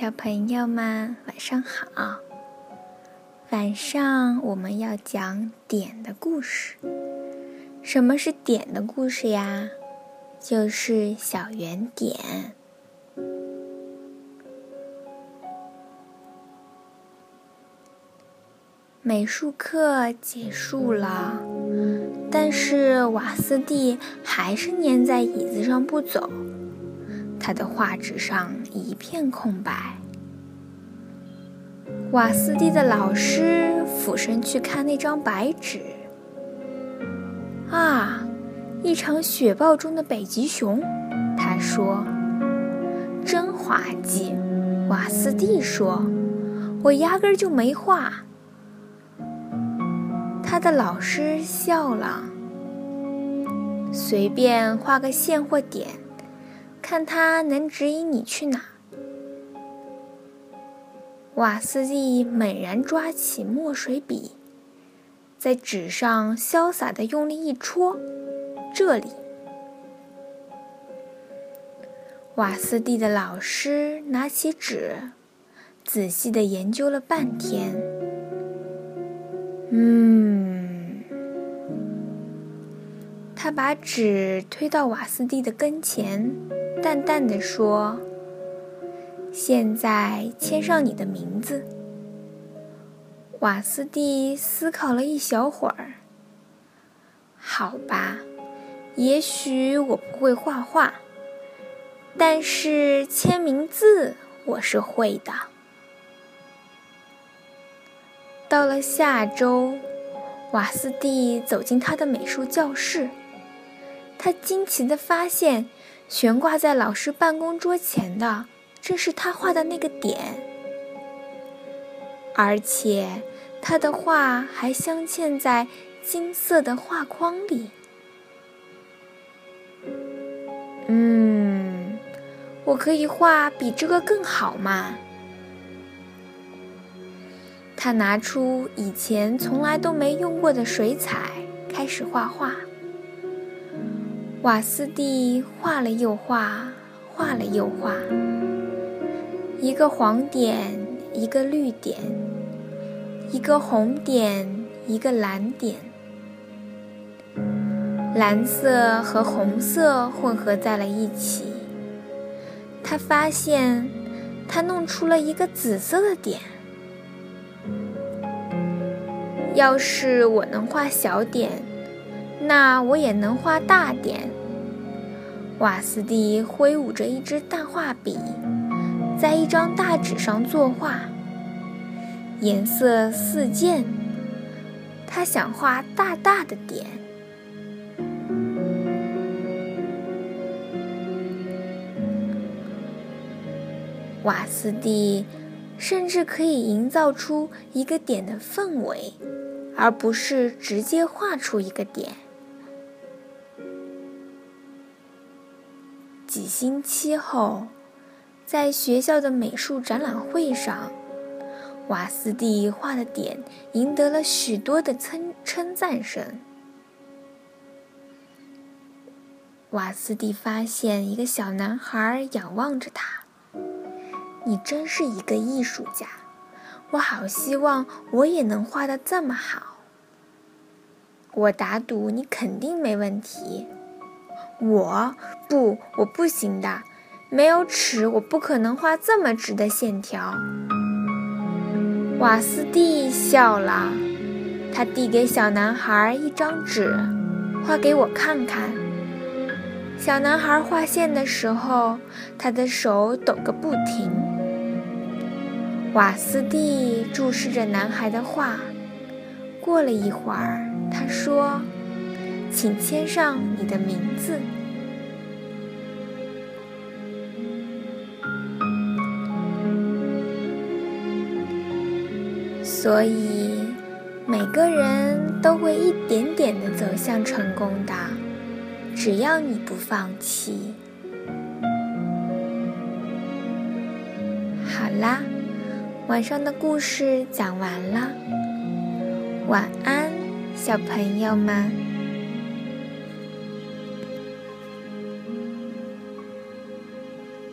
小朋友们，晚上好。晚上我们要讲点的故事。什么是点的故事呀？就是小圆点。美术课结束了，但是瓦斯蒂还是粘在椅子上不走。他的画纸上一片空白。瓦斯蒂的老师俯身去看那张白纸。啊，一场雪豹中的北极熊，他说：“真滑稽。”瓦斯蒂说：“我压根儿就没画。”他的老师笑了：“随便画个线或点，看他能指引你去哪。”瓦斯蒂猛然抓起墨水笔，在纸上潇洒地用力一戳，这里。瓦斯蒂的老师拿起纸，仔细的研究了半天。嗯，他把纸推到瓦斯蒂的跟前，淡淡的说。现在签上你的名字。瓦斯蒂思考了一小会儿。好吧，也许我不会画画，但是签名字我是会的。到了下周，瓦斯蒂走进他的美术教室，他惊奇的发现，悬挂在老师办公桌前的。这是他画的那个点，而且他的画还镶嵌在金色的画框里。嗯，我可以画比这个更好吗？他拿出以前从来都没用过的水彩，开始画画。瓦斯蒂画了又画，画了又画。一个黄点，一个绿点，一个红点，一个蓝点，蓝色和红色混合在了一起。他发现，他弄出了一个紫色的点。要是我能画小点，那我也能画大点。瓦斯蒂挥舞着一支大画笔。在一张大纸上作画，颜色四溅。他想画大大的点。瓦斯蒂甚至可以营造出一个点的氛围，而不是直接画出一个点。几星期后。在学校的美术展览会上，瓦斯蒂画的点赢得了许多的称称赞声。瓦斯蒂发现一个小男孩仰望着他：“你真是一个艺术家，我好希望我也能画的这么好。我打赌你肯定没问题。我不，我不行的。”没有尺，我不可能画这么直的线条。瓦斯蒂笑了，他递给小男孩一张纸，画给我看看。小男孩画线的时候，他的手抖个不停。瓦斯蒂注视着男孩的画，过了一会儿，他说：“请签上你的名字。”所以，每个人都会一点点的走向成功的，只要你不放弃。好啦，晚上的故事讲完了，晚安，小朋友们。